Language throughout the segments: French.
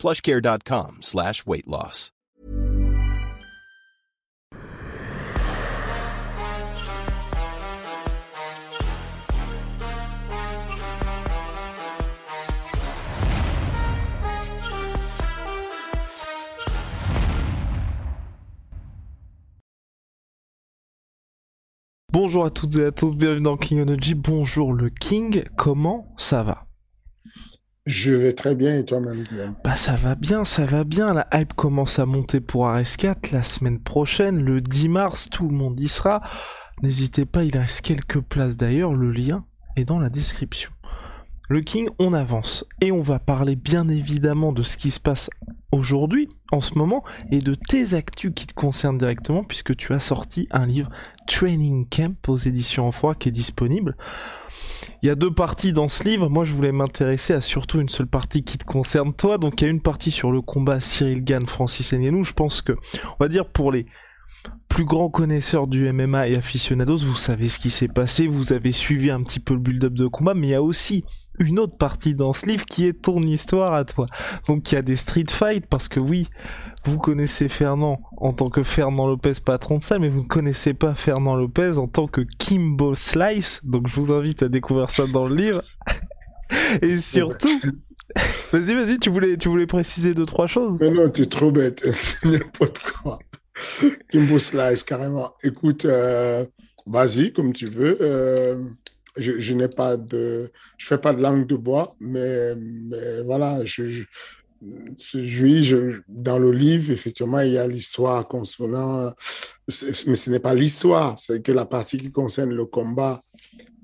plushcare.com slash weight loss. Bonjour à toutes et à tous, bienvenue dans King Energy. Bonjour le King, comment ça va? Je vais très bien et toi-même Guillaume? Bah ça va bien, ça va bien. La hype commence à monter pour RS4 la semaine prochaine, le 10 mars, tout le monde y sera. N'hésitez pas, il reste quelques places d'ailleurs, le lien est dans la description. Le King, on avance et on va parler bien évidemment de ce qui se passe aujourd'hui, en ce moment, et de tes actus qui te concernent directement, puisque tu as sorti un livre Training Camp aux éditions en froid qui est disponible. Il y a deux parties dans ce livre. Moi, je voulais m'intéresser à surtout une seule partie qui te concerne toi. Donc, il y a une partie sur le combat Cyril Gann, Francis Ngannou. Je pense que, on va dire pour les plus grands connaisseurs du MMA et aficionados, vous savez ce qui s'est passé, vous avez suivi un petit peu le build-up de combat, mais il y a aussi une autre partie dans ce livre qui est ton histoire à toi. Donc il y a des street fights parce que oui, vous connaissez Fernand en tant que Fernand Lopez patron de salle, mais vous ne connaissez pas Fernand Lopez en tant que Kimbo Slice. Donc je vous invite à découvrir ça dans le livre. Et surtout, vas-y, vas-y, tu voulais, tu voulais préciser deux trois choses? Mais non, t'es trop bête, n'importe quoi. Kimbo Slice, carrément. Écoute, euh, vas-y, comme tu veux. Euh, je, je n'ai pas de, je fais pas de langue de bois, mais, mais voilà, je, je, dans le livre, effectivement, il y a l'histoire concernant, mais ce n'est pas l'histoire, c'est que la partie qui concerne le combat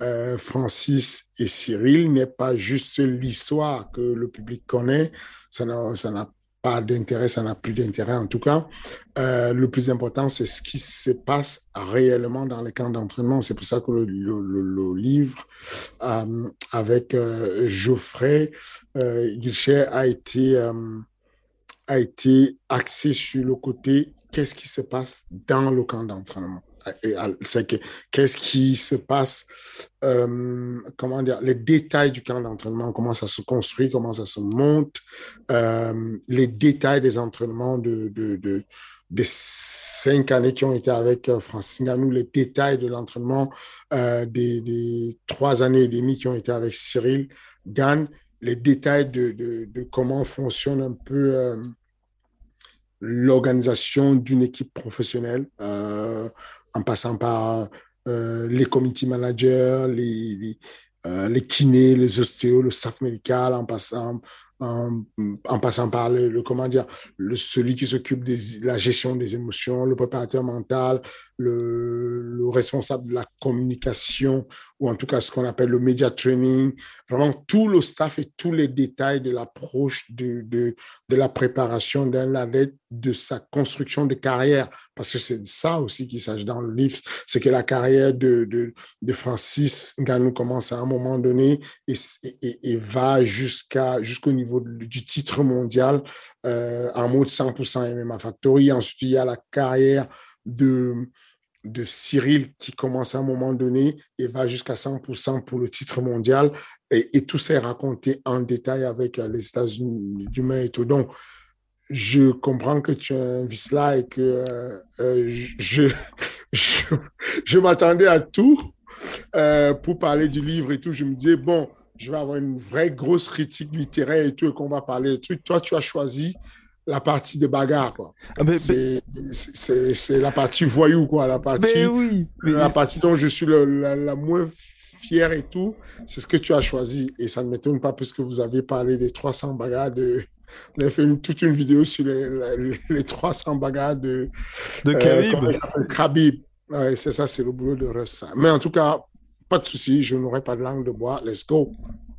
euh, Francis et Cyril n'est pas juste l'histoire que le public connaît, ça n'a d'intérêt, ça n'a plus d'intérêt en tout cas. Euh, le plus important, c'est ce qui se passe réellement dans les camps d'entraînement. C'est pour ça que le, livre euh, avec euh, Geoffrey Guilchet a été, a été axé sur le côté qu'est-ce qui se passe dans le camp d'entraînement c'est que qu'est-ce qui se passe, euh, comment dire, les détails du camp d'entraînement, comment ça se construit, comment ça se monte, euh, les détails des entraînements de, de, de, des cinq années qui ont été avec euh, Francis Ngannou, les détails de l'entraînement des, trois années et demie qui ont été avec Cyril Gann, les détails de, de, comment fonctionne un peu l'organisation d'une équipe professionnelle. En passant par euh, les committee managers, les, euh, les, kinés, les ostéos, le staff médical, en passant, par le, le, comment dire, le, celui qui s'occupe de la gestion des émotions, le préparateur mental, le, le, responsable de la communication, ou en tout cas ce qu'on appelle le media training, vraiment tout le staff et tous les détails de l'approche de, de, de la préparation d'un athlète, de sa construction de carrière, parce que c'est ça aussi qu'il s'agit dans le livre, c'est que la carrière de, de, de Francis Ngannou commence à un moment donné et, et, et va jusqu'à jusqu'au niveau du titre mondial euh, en mode 100% MMA Factory. Ensuite, il y a la carrière de de Cyril qui commence à un moment donné et va jusqu'à 100% pour le titre mondial. Et, tout ça est raconté en détail avec les États-Unis du et tout. Donc, je comprends que tu as un vice là et que euh, je, je, je m'attendais à tout euh, pour parler du livre et tout. Je me disais, bon, je vais avoir une vraie grosse critique littéraire et tout, et qu'on va parler de trucs. Toi, tu as choisi la partie de bagarre, quoi. Ah, C'est- la partie voyou, quoi. La partie, Mais oui, mais- la partie dont je suis le- la, la moins fier et tout, c'est ce que tu as choisi. Et ça ne m'étonne pas puisque vous avez parlé des 300 bagarres de... Vous avez fait une- toute une vidéo sur les, les, les 300 bagarres de... de euh, Khabib. Ouais, c'est ça, c'est le boulot de Russ. Mais en tout cas, pas de souci, je n'aurai pas de langue de bois, let's go.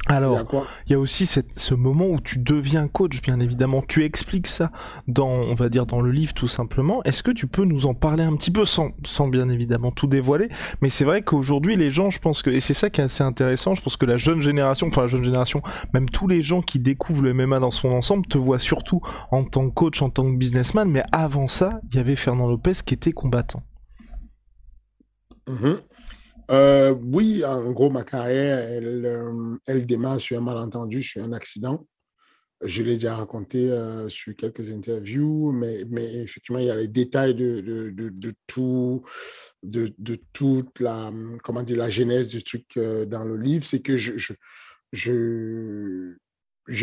Alors, il y a aussi ce moment où tu deviens coach, bien évidemment. Tu expliques ça dans, on va dire, dans le livre tout simplement. Est-ce que tu peux nous en parler un petit peu sans, sans bien évidemment tout dévoiler? Mais c'est vrai qu'aujourd'hui, les gens, je pense que, et c'est ça qui est assez intéressant, je pense que la jeune génération, enfin la jeune génération, même tous les gens qui découvrent le MMA dans son ensemble te voient surtout en tant que coach, en tant que businessman. Mais avant ça, il y avait Fernand Lopez qui était combattant. Mm-hmm. Euh, oui, en gros, ma carrière, elle, euh, elle démarre sur un malentendu, sur un accident. Je l'ai déjà raconté euh, sur quelques interviews, mais, effectivement, il y a les détails de, tout, de, toute la, comment dire, la genèse du truc dans le livre. C'est que je, je,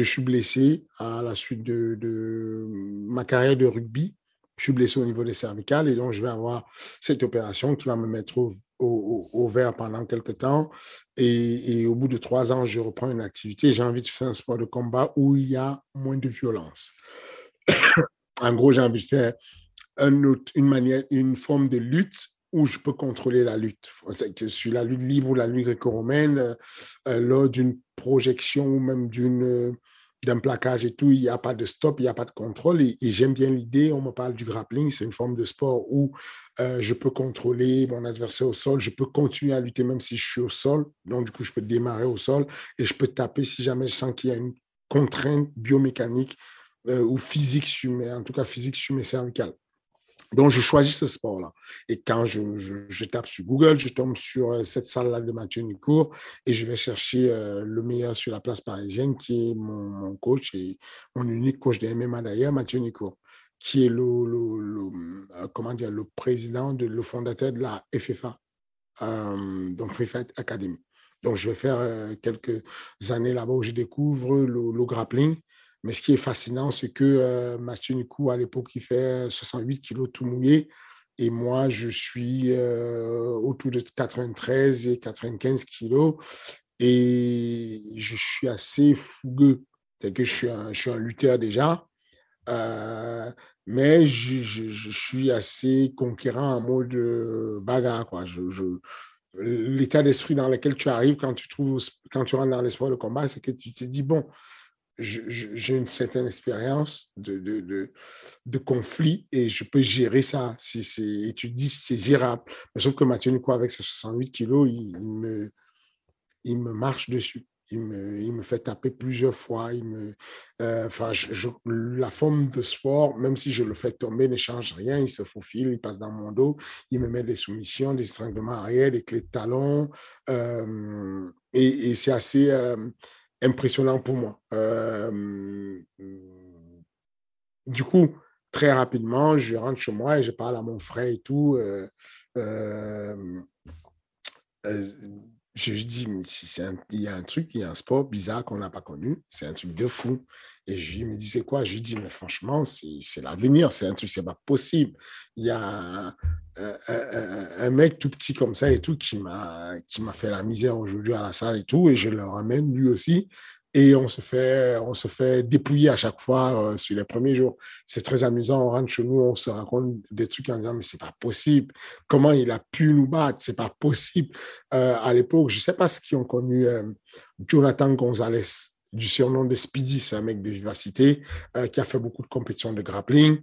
suis blessé à la suite de ma carrière de rugby je suis blessé au niveau des cervicales et donc je vais avoir cette opération qui va me mettre au, au, vert pendant quelques temps. Et, au bout de trois ans, je reprends une activité. J'ai envie de faire un sport de combat où il y a moins de violence. en gros, j'ai envie de faire une manière, une forme de lutte où je peux contrôler la lutte. Sur la lutte libre ou la lutte gréco-romaine, euh, lors d'une projection ou même d'une d'un plaquage et tout, il n'y a pas de stop, il n'y a pas de contrôle. Et, j'aime bien l'idée, on me parle du grappling, c'est une forme de sport où euh, je peux contrôler mon adversaire au sol, je peux continuer à lutter même si je suis au sol. Donc, du coup, je peux démarrer au sol et je peux taper si jamais je sens qu'il y a une contrainte biomécanique euh, ou physique sur mes, en tout cas physique sur mes cervicales. Donc, je choisis ce sport-là. Et quand je, tape sur Google, je tombe sur euh, cette salle-là de Mathieu Nicourt et je vais chercher euh, le meilleur sur la place parisienne, qui est mon, coach et mon unique coach de MMA d'ailleurs, Mathieu Nicourt, qui est le, le, euh, comment dire, le président, de, le fondateur de la FFA, donc Free Fight Academy. Donc, je vais faire quelques années là-bas où je découvre le, grappling mais ce qui est fascinant, c'est que euh, Mathieu Nikou, à l'époque, il fait 68 kilos tout mouillé. Et moi, je suis euh, autour de 93 et 95 kilos. Et je suis assez fougueux. C'est que je suis un, je suis un lutteur déjà. Euh, mais je, suis assez conquérant en mode bagarre. Quoi. L'état d'esprit dans lequel tu arrives quand tu rentres dans l'espoir de combat, c'est que tu te dis, bon, j'ai une certaine expérience de, de, de, conflit et je peux gérer ça. Si et tu dis c'est gérable. Mais sauf que Mathieu Nico, avec ses 68 kilos, il, me, il me marche dessus. Il me, il me fait taper plusieurs fois. Il me, euh, la forme de sport, même si je le fais tomber, ne change rien. Il se faufile, il passe dans mon dos. Il me met des soumissions, des étranglements arrière, des clés de talon. Euh, et, et c'est assez. Euh, impressionnant pour moi. Euh, du coup, très rapidement, je rentre chez moi et je parle à mon frère et tout. Euh, euh, je dis, il y a un truc, il y a un sport bizarre qu'on n'a pas connu, c'est un truc de fou. Et je lui me dis, c'est quoi? Je lui dis, mais franchement, c'est l'avenir, c'est un truc, c'est pas possible. Il y a un, mec tout petit comme ça et tout qui m'a fait la misère aujourd'hui à la salle et tout, et je le ramène lui aussi. Et on se fait, on se fait dépouiller à chaque fois euh, sur les premiers jours. C'est très amusant. On rentre chez nous, on se raconte des trucs en disant mais c'est pas possible. Comment il a pu nous battre? C'est pas possible. Euh, à l'époque, je sais pas ce qui ont connu euh, Jonathan Gonzalez du surnom de Speedy, c'est un mec de vivacité qui a fait beaucoup de compétitions de grappling.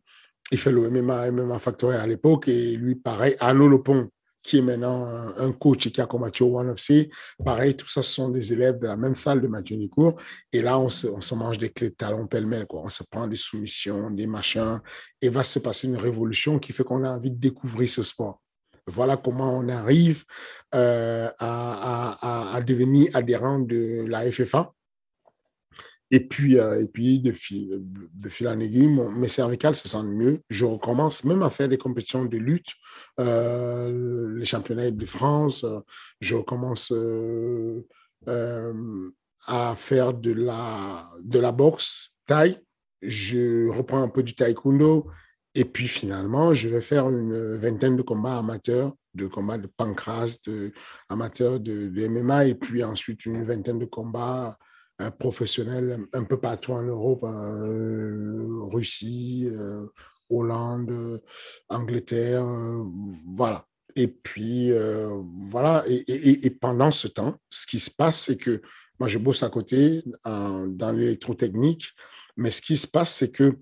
Il fait le MMA, MMA Factory à l'époque et lui pareil. Arnaud Lepont, qui est maintenant un coach et qui a combattu au One of C. Pareil, tout ça, ce sont des élèves de la même salle de Mathieu Nicourt. Et là, on se, on se mange des clés de talons pêle-mêle, quoi. On se prend des soumissions, des machins. Et va se passer une révolution qui fait qu'on a envie de découvrir ce sport. Voilà comment on arrive euh, à, à, devenir adhérent de la FFA. Et puis, euh, et puis de, fil, de fil en aiguille, mes cervicales se sentent mieux. Je recommence même à faire des compétitions de lutte, euh, les championnats de France. je recommence euh, à faire de la, de la boxe taille. Je reprends un peu du taekwondo. Et puis finalement, je vais faire une vingtaine de combats amateurs, de combats de pancras, de, amateurs de MMA, et puis ensuite une vingtaine de combats professionnel un peu partout en Europe, euh, Russie, euh, Hollande, Angleterre, euh, voilà. Et puis, voilà. Et, pendant ce temps, ce qui se passe, c'est que moi, je bosse à côté dans l'électrotechnique, mais ce qui se passe, c'est que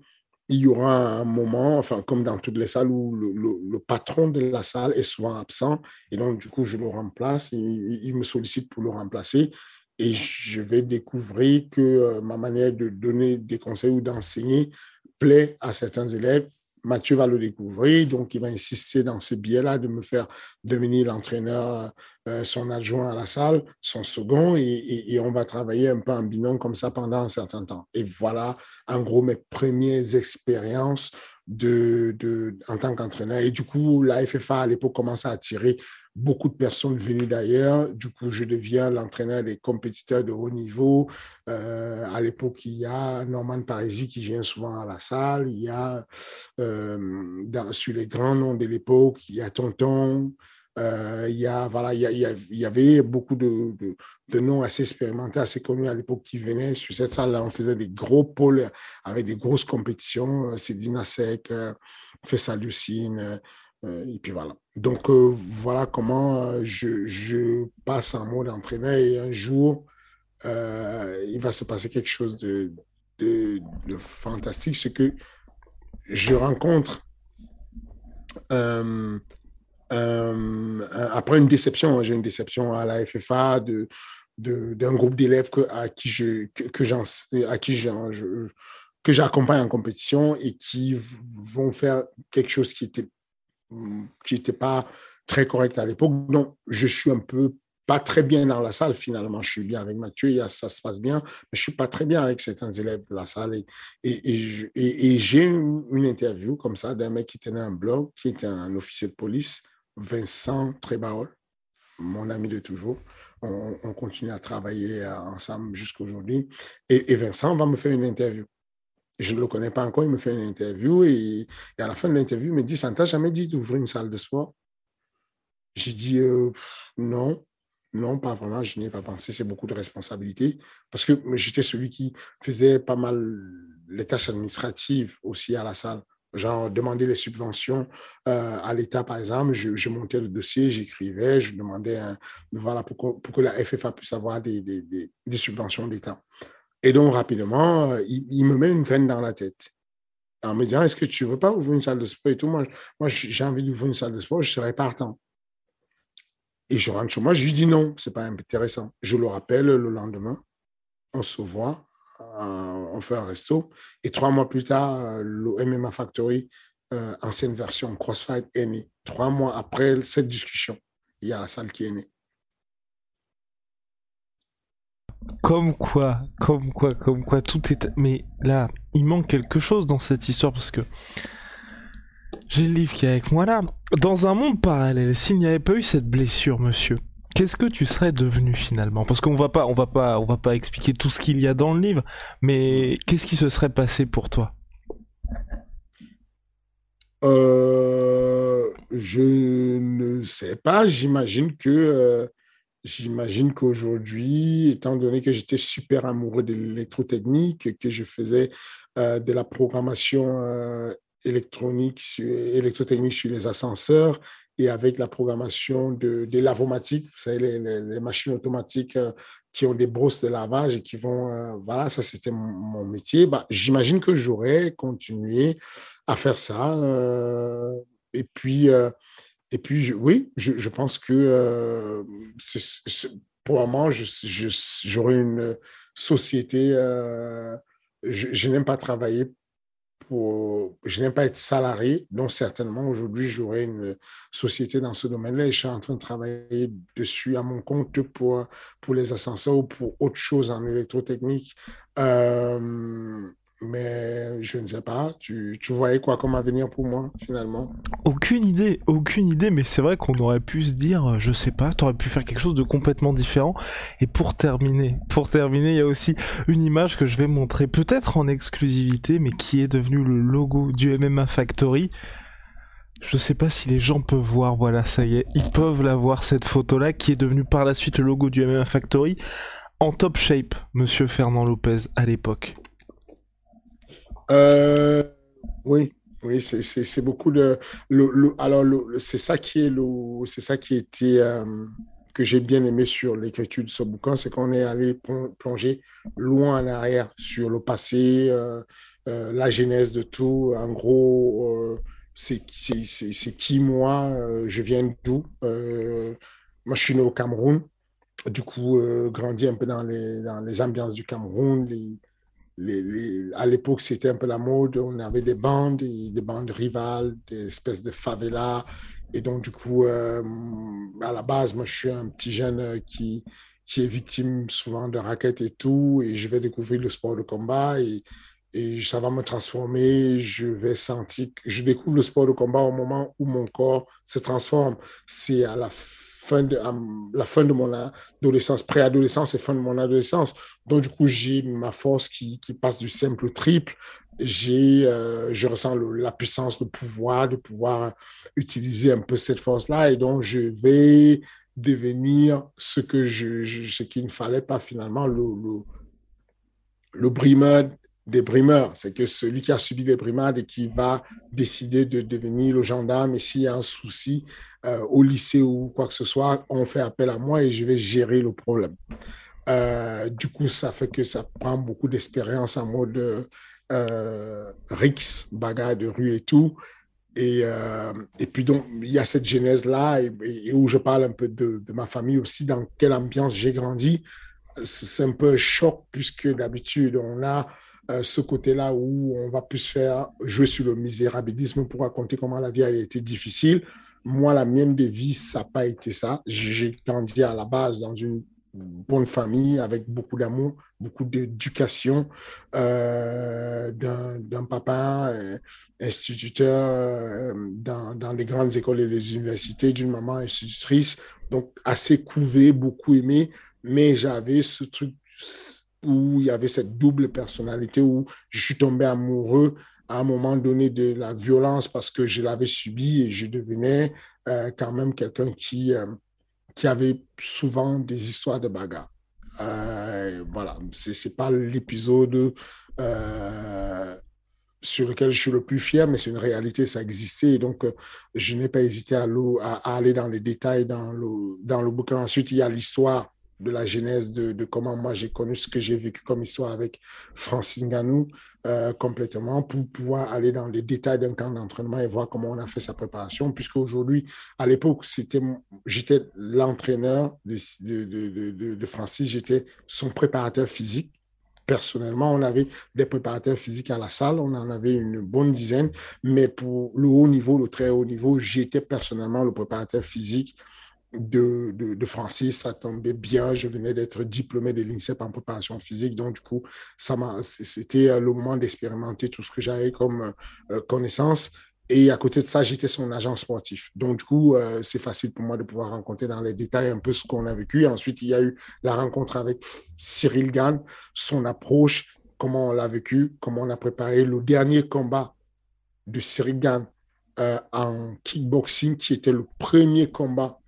il y aura un moment, enfin, comme dans toutes les salles, où le, patron de la salle est souvent absent. Et donc, du coup, je le remplace. Il me sollicite pour le remplacer. Et je vais découvrir que euh, ma manière de donner des conseils ou d'enseigner plaît à certains élèves Mathieu va le découvrir, donc il va insister dans ce biais-là de me faire devenir l'entraîneur, euh, son adjoint à la salle, son second, et, on va travailler un peu en binôme comme ça pendant un certain temps. Et voilà, en gros, mes premières expériences de, en tant qu'entraîneur. Et du coup, la FFA à l'époque commence à attirer beaucoup de personnes venues d'ailleurs. Du coup, je deviens l'entraîneur des compétiteurs de haut niveau. Euh, à l'époque, il y a Norman Parisi qui vient souvent à la salle. Il y a, euh, sur les grands noms de l'époque, il y a Tonton. Euh, il, y a, voilà, il, y avait beaucoup de, noms assez expérimentés, assez connus à l'époque qui venaient sur cette salle-là. On faisait des gros pôles avec des grosses compétitions. C'est Dina Sec, Fessa Lucine, euh, et puis voilà. Donc euh, voilà comment euh, je, passe en mode entraîneur et un jour, il va se passer quelque chose de, de, fantastique, c'est que je rencontre après une déception, hein, j'ai une déception à la FFA de d'un groupe d'élèves que à qui je, que j'accompagne en compétition et qui vont faire quelque chose qui était qui n'était pas très correct à l'époque. Donc, je suis un peu pas très bien dans la salle finalement. Je suis bien avec Mathieu, ça se passe bien, mais je suis pas très bien avec certains élèves de la salle. Et, et, et, j'ai une, interview comme ça d'un mec qui tenait un blog, qui était un officier de police, Vincent Trébaol, mon ami de toujours. On, on continue à travailler ensemble jusqu'à aujourd'hui. Et, Vincent va me faire une interview je ne le connais pas encore, il me fait une interview et, à la fin de l'interview, il me dit, ça ne t'a jamais dit d'ouvrir une salle de sport J'ai dit, euh, non, non, pas vraiment, je n'y ai pas pensé, c'est beaucoup de responsabilités parce que j'étais celui qui faisait pas mal les tâches administratives aussi à la salle. Genre, demander les subventions euh, à l'État, par exemple, je, montais le dossier, j'écrivais, je demandais voilà, pour que, la FFA puisse avoir des, des, des subventions d'État. Et donc, rapidement, euh, il, me met une graine dans la tête. En me disant, est-ce que tu ne veux pas ouvrir une salle de sport et tout? Moi, moi j'ai envie d'ouvrir une salle de sport, je serais partant. Et je rentre chez moi, je lui dis non, c'est pas intéressant. Je le rappelle le lendemain, on se voit, euh, on fait un resto. Et trois mois plus tard, euh, le MMA Factory, ancienne version CrossFight, est né. Trois mois après cette discussion, il y a la salle qui est née. Comme quoi, comme quoi, comme quoi, tout est. Mais là, il manque quelque chose dans cette histoire parce que j'ai le livre qui est avec moi là. Dans un monde parallèle, s'il n'y avait pas eu cette blessure, monsieur, qu'est-ce que tu serais devenu finalement? Parce qu'on va on va pas, on va pas expliquer tout ce qu'il y a dans le livre, mais qu'est-ce qui se serait passé pour toi? Euh, Je ne sais pas. J'imagine que euh, J'imagine qu'aujourd'hui, étant donné que j'étais super amoureux de l'électrotechnique, que je faisais euh, de la programmation euh, électronique, électrotechnique sur les ascenseurs et avec la programmation de, de lavomatique, vous savez, les, machines automatiques euh, qui ont des brosses de lavage et qui vont, voilà, ça c'était mon, métier. Bah, J'imagine que j'aurais continué à faire ça. et puis, et puis, oui, je, pense que euh, pour un moment, j'aurais une société. Euh, je, n'aime pas travailler pour. Je n'aime pas être salarié. Donc, certainement, aujourd'hui, j'aurais une société dans ce domaine-là et je suis en train de travailler dessus à mon compte pour, pour les ascenseurs ou pour autre chose en électrotechnique. Euh, mais je ne sais pas, tu, tu voyais quoi comme avenir pour moi finalement? Aucune idée, aucune idée, mais c'est vrai qu'on aurait pu se dire, euh, je sais pas, tu aurais pu faire quelque chose de complètement différent. Et pour terminer, pour terminer, il y a aussi une image que je vais montrer peut-être en exclusivité, mais qui est devenue le logo du MMA Factory. Je sais pas si les gens peuvent voir, voilà, ça y est, ils peuvent la voir cette photo-là, qui est devenue par la suite le logo du MMA Factory, en top shape, monsieur Fernand Lopez, à l'époque. Euh, oui, Oui, c'est beaucoup de. Le, alors, c'est ça qui est le, c'est ça qui était euh, que j'ai bien aimé sur l'écriture de ce bouquin, c'est qu'on est allé plonger loin en arrière sur le passé, euh, la genèse de tout. En gros, c'est qui moi, je viens d'où. moi, je suis né au Cameroun. Du coup, grandi un peu dans les, dans les ambiances du Cameroun, les, à l'époque, c'était un peu la mode. On avait des bandes, des bandes rivales, des espèces de favelas. Et donc, du coup, euh, à la base, moi, je suis un petit jeune qui, qui est victime souvent de raquettes et tout. Et je vais découvrir le sport de combat et, et ça va me transformer. Je vais sentir que je découvre le sport de combat au moment où mon corps se transforme. C'est à la fin la fin de mon adolescence, préadolescence et fin de mon adolescence. Donc, du coup, j'ai ma force qui, qui, passe du simple au triple. J'ai, euh, je ressens la puissance, le pouvoir de pouvoir utiliser un peu cette force-là. Et donc, je vais devenir ce que ce qu'il ne fallait pas finalement, le, le, le brimeur des brimeurs. C'est que celui qui a subi des brimades et qui va décider de devenir le gendarme et s'il y a un souci, euh, au lycée ou quoi que ce soit, on fait appel à moi et je vais gérer le problème. Euh, du coup, ça fait que ça prend beaucoup d'expérience en mode euh, Rix, bagarre de rue et tout. Et, euh, et puis, donc, il y a cette genèse-là et, où je parle un peu de, de, ma famille aussi, dans quelle ambiance j'ai grandi. C'est un peu choc puisque d'habitude, on a ce côté-là où on va plus faire jouer sur le misérabilisme pour raconter comment la vie a été difficile. Moi, la mienne de vie, ça n'a pas été ça. J'ai grandi à la base dans une bonne famille avec beaucoup d'amour, beaucoup d'éducation euh, d'un papa euh, instituteur euh, dans, dans, les grandes écoles et les universités, d'une maman institutrice, donc assez couvé, beaucoup aimé, mais j'avais ce truc où il y avait cette double personnalité où je suis tombé amoureux à un moment donné de la violence parce que je l'avais subi et je devenais euh, quand même quelqu'un qui, euh, qui avait souvent des histoires de bagarre. Euh, voilà, c'est n'est pas l'épisode sur lequel je suis le plus fier, mais c'est une réalité, ça existait. Donc, je n'ai pas hésité à, à, aller dans les détails dans le, dans le bouquin. Ensuite, il y a l'histoire de la genèse de, comment moi j'ai connu ce que j'ai vécu comme histoire avec Francis Nganou euh, complètement pour pouvoir aller dans les détails d'un camp d'entraînement et voir comment on a fait sa préparation. Puisque aujourd'hui à l'époque c'était j'étais l'entraîneur de, de, de, de, Francis. J'étais son préparateur physique. Personnellement, on avait des préparateurs physiques à la salle, on en avait une bonne dizaine, mais pour le haut niveau, le très haut niveau, j'étais personnellement le préparateur physique de, de, Francis, ça tombait bien. Je venais d'être diplômé de l'INSEP en préparation physique. Donc, du coup, ça m'a, c'était euh, le moment d'expérimenter tout ce que j'avais comme euh, connaissance. Et à côté de ça, j'étais son agent sportif. Donc, du coup, euh, c'est facile pour moi de pouvoir rencontrer dans les détails un peu ce qu'on a vécu. Ensuite, il y a eu la rencontre avec Cyril Gann, son approche, comment on l'a vécu, comment on a préparé le dernier combat de Cyril Gann en kickboxing, qui était le premier combat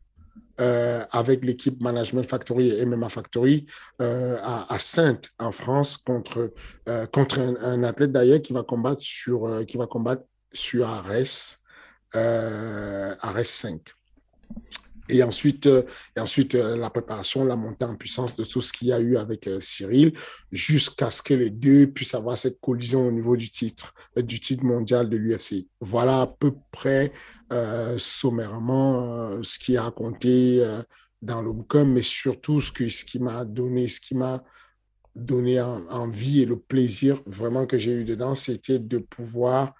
euh, avec l'équipe Management Factory et MMA Factory euh, à, Sainte en France contre euh, contre un, athlète d'ailleurs qui va combattre sur qui va combattre sur Ares 5. Et ensuite, euh, et ensuite euh, la préparation, la montée en puissance de tout ce qu'il y a eu avec euh, Cyril, jusqu'à ce que les deux puissent avoir cette collision au niveau du titre, du titre mondial de l'UFC. Voilà à peu près sommairement ce qui est raconté dans le bouquin, mais surtout ce, que, ce qui m'a donné, ce qui m'a donné envie et le plaisir vraiment que j'ai eu dedans, c'était de pouvoir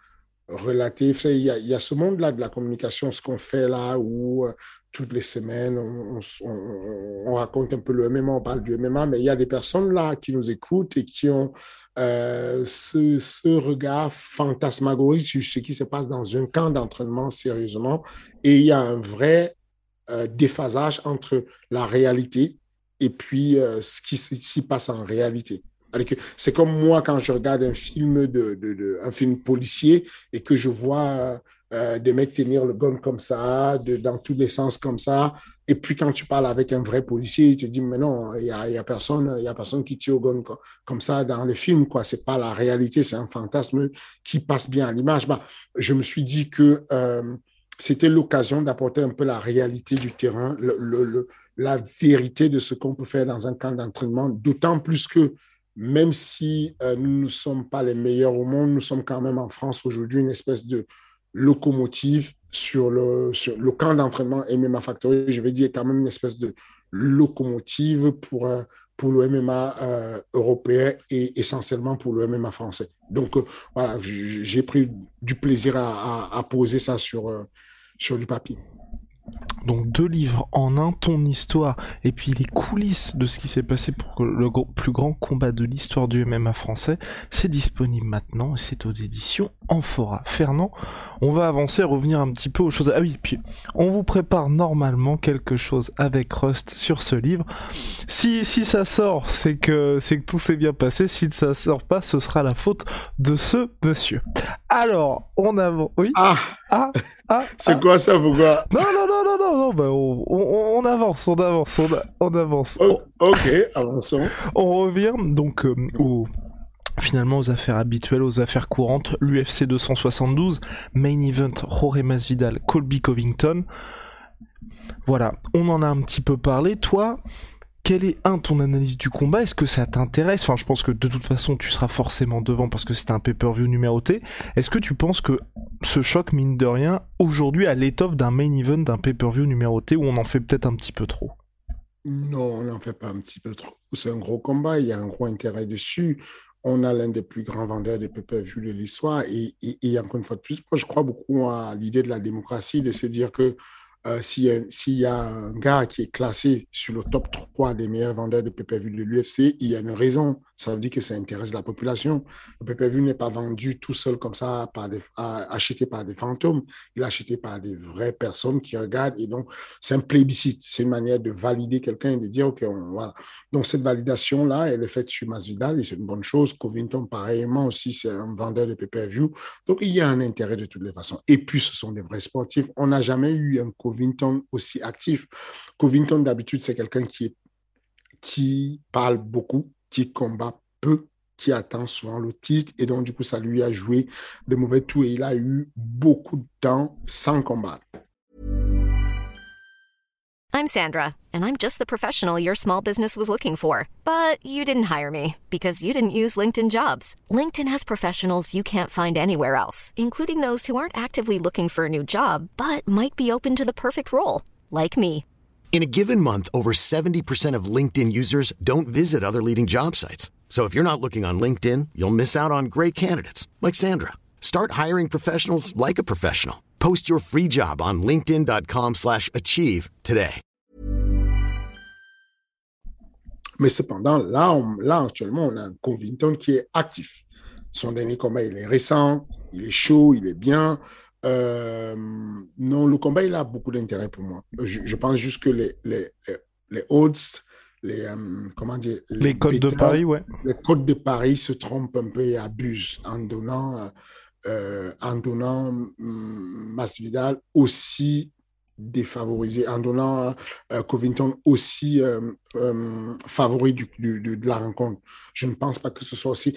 relater. Il y a, il y a ce monde-là de la communication, ce qu'on fait là, où toutes les semaines, on, raconte un peu le MMA, on parle du MMA, mais il y a des personnes là qui nous écoutent et qui ont euh, ce, regard fantasmagorique sur ce qui se passe dans un camp d'entraînement sérieusement. Et il y a un vrai euh, déphasage entre la réalité et puis euh, ce qui s'y passe en réalité. C'est comme moi quand je regarde un film de, un film policier et que je vois euh, mecs tenir le gun comme ça, de, dans tous les sens comme ça. Et puis quand tu parles avec un vrai policier, il te dit mais non, il y a, a personne, y a personne qui tire au gun comme, ça dans les films quoi. C'est pas la réalité, c'est un fantasme qui passe bien à l'image. Bah, je me suis dit que euh, c'était l'occasion d'apporter un peu la réalité du terrain, la vérité de ce qu'on peut faire dans un camp d'entraînement, d'autant plus que même si euh, nous ne sommes pas les meilleurs au monde, nous sommes quand même en France aujourd'hui une espèce de locomotive sur le, sur le camp d'entraînement MMA Factory. Je vais dire quand même une espèce de locomotive pour, euh, pour le MMA euh, européen et essentiellement pour le MMA français. Donc voilà, j'ai pris du plaisir à, à, à poser ça sur, sur du papier. Donc deux livres en un, ton histoire et puis les coulisses de ce qui s'est passé pour le plus grand combat de l'histoire du MMA français, c'est disponible maintenant et c'est aux éditions Amphora. Fernand, on va avancer, revenir un petit peu aux choses. Ah oui, puis on vous prépare normalement quelque chose avec Rust sur ce livre. Si, si ça sort, c'est que, c'est tout s'est bien passé. Si ça sort pas, ce sera la faute de ce monsieur. Alors, on avance. Oui? Ah. Ah. ah c'est quoi ça, pourquoi Non, non, non, non, non, non. Bah, on, on, avance, on avance, on, avance. ok, avançons. On revient donc euh, au finalement aux affaires habituelles, aux affaires courantes, l'UFC 272, main event Jorge Masvidal, Colby Covington. Voilà, on en a un petit peu parlé. Toi, quelle est un ton analyse du combat? Est-ce que ça t'intéresse? Enfin, je pense que de toute façon, tu seras forcément devant parce que c'est un pay-per-view numéroté. Est-ce que tu penses que ce choc, mine de rien, aujourd'hui, à l'étoffe d'un main event, d'un pay-per-view numéroté, où on en fait peut-être un petit peu trop? Non, on n'en fait pas un petit peu trop. C'est un gros combat, il y a un gros intérêt dessus on a l'un des plus grands vendeurs de pay-per-view de l'histoire. Et, et, et, encore une fois de plus, moi, je crois beaucoup à l'idée de la démocratie, de se dire que euh, s'il y, a un gars qui est classé sur le top 3 des meilleurs vendeurs de PPV de l'UFC, il y a une raison. Ça veut dire que ça intéresse la population. Le PPV n'est pas vendu tout seul comme ça, acheté par des fantômes. Il est acheté par des vraies personnes qui regardent. Et donc, c'est un plébiscite. C'est une manière de valider quelqu'un et de dire, OK, voilà. Donc, cette validation-là, elle est faite sur Masvidal et c'est une bonne chose. Covington, pareillement aussi, c'est un vendeur de PPV. Donc, il y a un intérêt de toutes les façons. Et puis, ce sont des vrais sportifs. On n'a jamais eu un Covington aussi actif. Covington, d'habitude, c'est quelqu'un qui parle beaucoup, qui combat peu, qui attend souvent le titre. Et donc, du coup, ça lui a joué de mauvais tours et il a eu beaucoup de temps sans combattre. I'm Sandra, and I'm just the professional your small business was looking for. But you didn't hire me because you didn't use LinkedIn jobs. LinkedIn has professionals you can't find anywhere else, including those who aren't actively looking for a new job, but might be open to the perfect role, like me. In a given month, over 70% of LinkedIn users don't visit other leading job sites. So if you're not looking on LinkedIn, you'll miss out on great candidates like Sandra. Start hiring professionals like a professional. Post your free job on linkedin.com/achieve today. Mais cependant, là, on, là actuellement, on a un Covington qui est actif. Son dernier combat, il est récent, il est chaud, il est bien. Euh, non, le combat, il a beaucoup d'intérêt pour moi. Je, je, pense juste que les, les, les, odds les, euh, comment dire, les, codes de Paris, ouais. Les codes de Paris se trompent un peu et abusent en donnant, euh, en donnant hum, Masvidal aussi défavorisé, en donnant euh, Covington aussi euh, euh, favori du, du, de la rencontre. Je ne pense pas que ce soit aussi.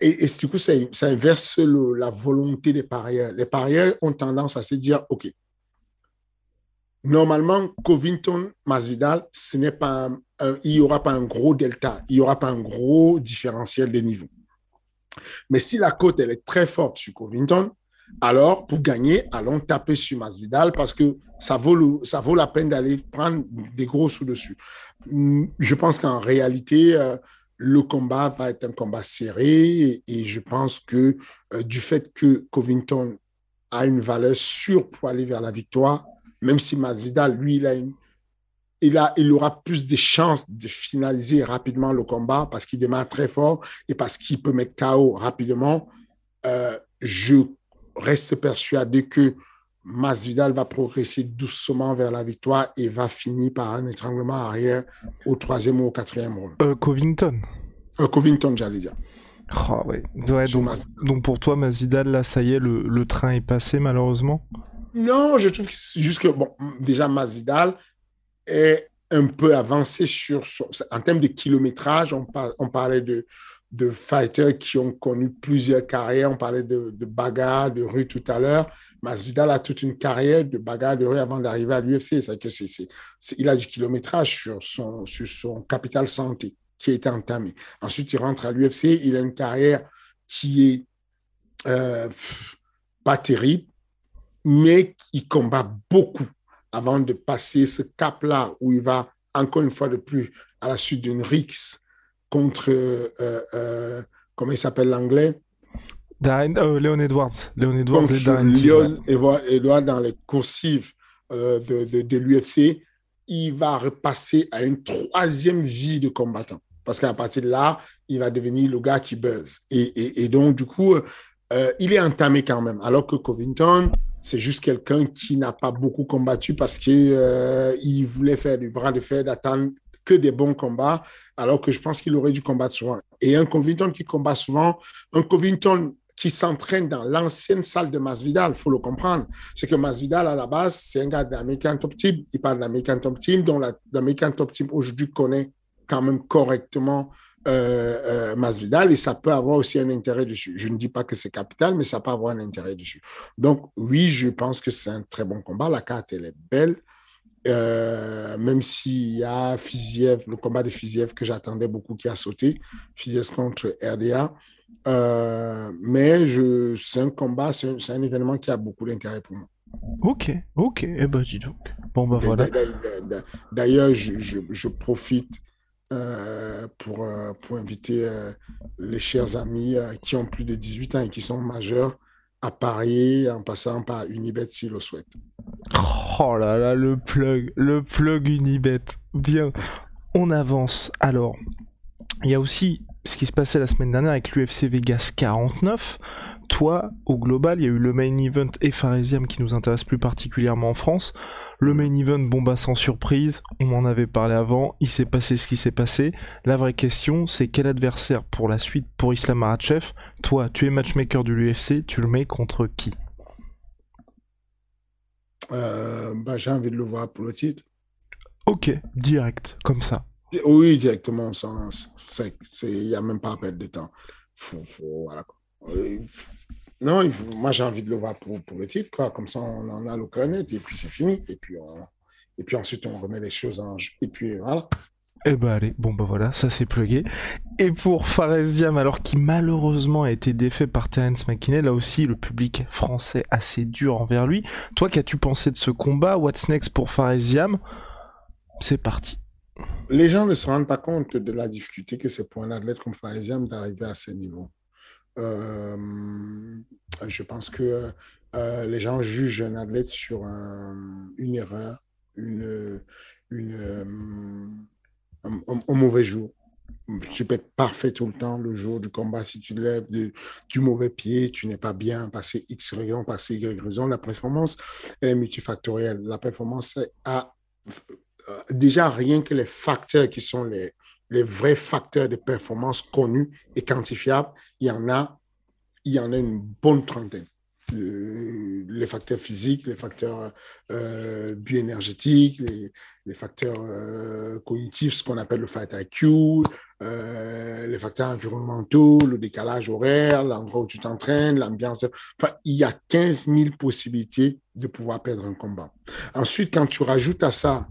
Et, du coup, ça, inverse la volonté des parieurs. Les parieurs ont tendance à se dire, OK, Normalement, Covington, Masvidal, ce n'est pas il n'y aura pas un gros delta, il n'y aura pas un gros différentiel de niveau. Mais si la cote elle est très forte sur Covington, alors pour gagner, allons taper sur Masvidal parce que ça vaut, ça vaut la peine d'aller prendre des gros sous dessus. Je pense qu'en réalité, euh, le combat va être un combat serré et, je pense que euh, du fait que Covington a une valeur sûre pour aller vers la victoire, même si Masvidal, lui, il, a une, il, a, il aura plus de chances de finaliser rapidement le combat parce qu'il démarre très fort et parce qu'il peut mettre KO rapidement. Euh, je reste persuadé que Masvidal va progresser doucement vers la victoire et va finir par un étranglement arrière au troisième ou au quatrième round. Euh, Covington Euh, Covington, j'allais dire. Oh, ouais. donc, pour toi, Masvidal, là, ça y est, le, train est passé, malheureusement? Non, je trouve que c'est juste que, bon, déjà, Masvidal est un peu avancé sur en termes de kilométrage. On, on parlait de, de fighters qui ont connu plusieurs carrières. On parlait de, de bagarre, de rue tout à l'heure. Masvidal a toute une carrière de bagarre de rue avant d'arriver à l'UFC. Il a du kilométrage sur son, sur son capital santé qui a été entamé. Ensuite, il rentre à l'UFC, il a une carrière qui est euh, pas terrible, mais il combat beaucoup avant de passer ce cap-là où il va encore une fois de plus à la suite d'une Rix contre, euh, euh, comment il s'appelle l'anglais? Léon Edwards. Léon Edwards et Léon Edwards dans les coursives de, de, de l'UFC, il va repasser à une troisième vie de combattant. Parce qu'à partir de là, il va devenir le gars qui buzz. Et, et, donc, du coup, euh, il est entamé quand même. Alors que Covington, c'est juste quelqu'un qui n'a pas beaucoup combattu parce qu'il euh, il voulait faire du bras de fer, d'attendre que des bons combats, alors que je pense qu'il aurait dû combattre souvent. Et un Covington qui combat souvent, un Covington qui s'entraîne dans l'ancienne salle de Masvidal, il faut le comprendre. C'est que Masvidal, à la base, c'est un gars de Top Team. Il parle de l'American Top Team, dont l'American Top Team aujourd'hui connaît quand même correctement euh, euh, Masvidal et ça peut avoir aussi un intérêt dessus. Je ne dis pas que c'est capital, mais ça peut avoir un intérêt dessus. Donc oui, je pense que c'est un très bon combat. La carte, elle est belle. Euh, même s'il y a Fiziev, le combat de Fiziev que j'attendais beaucoup qui a sauté, Fiziev contre RDA. Euh, mais je, c'est un combat, c'est un, événement qui a beaucoup d'intérêt pour moi. Ok, ok, et eh ben dis donc. Bon bah voilà. D'ailleurs, je, je, je, profite euh, pour, euh, pour inviter les chers amis qui ont plus de 18 ans et qui sont majeurs à parier en passant par Unibet s'ils le souhaitent. Oh là là, le plug, le plug Unibet. Bien, on avance. Alors, il y a aussi ce qui se passait la semaine dernière avec l'UFC Vegas 49. Toi, au global, il y a eu le main event et qui nous intéresse plus particulièrement en France. Le main event, bon bah sans surprise, on en avait parlé avant, il s'est passé ce qui s'est passé. La vraie question, c'est quel adversaire pour la suite pour Islam Makhachev? Toi, tu es matchmaker de l'UFC, tu le mets contre qui? Euh, bah, J'ai envie de le voir pour le titre. Ok, direct, comme ça. Oui, directement, il n'y a même pas à perdre de temps. Euh, non, moi j'ai envie de le voir pour, pour le titre, quoi. comme ça on en a le connaître et puis c'est fini. Et puis, et puis ensuite on remet les choses en jeu. Et puis voilà. Eh ben allez, bon bah voilà, ça c'est plugué. Et pour Faresiam, alors qui malheureusement a été défait par Terence McKinney, là aussi le public français assez dur envers lui. Toi, qu'as-tu pensé de ce combat? What's next pour Faresiam C'est parti les gens ne se rendent pas compte de la difficulté que c'est pour un athlète comme Faresiam d'arriver à ce niveau. Euh, je pense que euh, les gens jugent un athlète sur une erreur, une, une, un, mauvais jour. Tu peux être parfait tout le temps le jour du combat. Si tu lèves du mauvais pied, tu n'es pas bien, passé X raison, passé Y raison. La performance, est multifactorielle. La performance a euh, déjà rien que les facteurs qui sont les, les vrais facteurs de performance connus et quantifiables, il y en a, il y en a une bonne trentaine. Euh, les facteurs physiques, les facteurs euh, bioénergétiques, les, les facteurs euh, cognitifs, ce qu'on appelle le fight IQ, les facteurs environnementaux, le décalage horaire, l'endroit où tu t'entraînes, l'ambiance. Enfin, il y a 15 000 possibilités de pouvoir perdre un combat. Ensuite, quand tu rajoutes à ça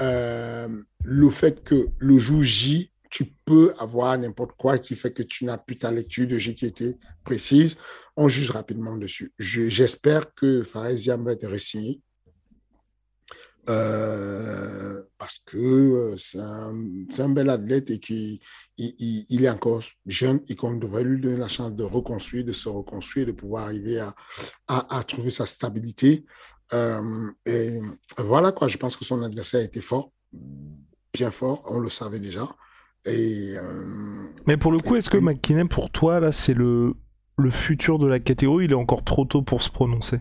euh, le fait que le jour J, tu peux avoir n'importe quoi qui fait que tu n'as plus ta lecture de J qui était précise. On juge rapidement dessus. J'espère que Faresiam va être résigné. Euh, parce que euh, c'est un, bel athlète et qu'il il, est encore jeune et qu'on devrait lui donner la chance de reconstruire, de se reconstruire, de pouvoir arriver à, trouver sa stabilité. Euh, et voilà quoi, je pense que son adversaire était fort, bien fort, on le savait déjà. Et, Mais pour le coup, est-ce que McKinnon, pour toi, là, c'est le, le futur de la catégorie? Il est encore trop tôt pour se prononcer?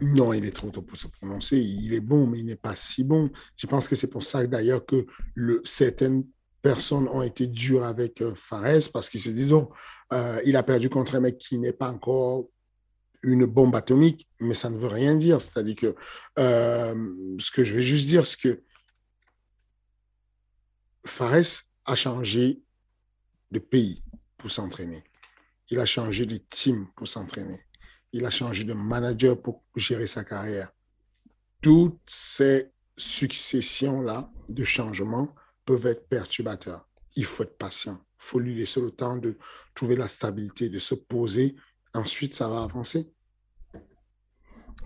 Non, il est trop tôt pour se prononcer. Il est bon, mais il n'est pas si bon. Je pense que c'est pour ça d'ailleurs que le, certaines personnes ont été dures avec euh, Fares parce qu'ils se disent, oh, euh, il a perdu contre un mec qui n'est pas encore une bombe atomique, mais ça ne veut rien dire. C'est-à-dire que euh, ce que je vais juste dire, c'est que Fares a changé de pays pour s'entraîner. Il a changé de team pour s'entraîner. Il a changé de manager pour gérer sa carrière. Toutes ces successions-là de changements peuvent être perturbateurs. Il faut être patient. Il faut lui laisser le temps de trouver la stabilité, de se poser. Ensuite, ça va avancer.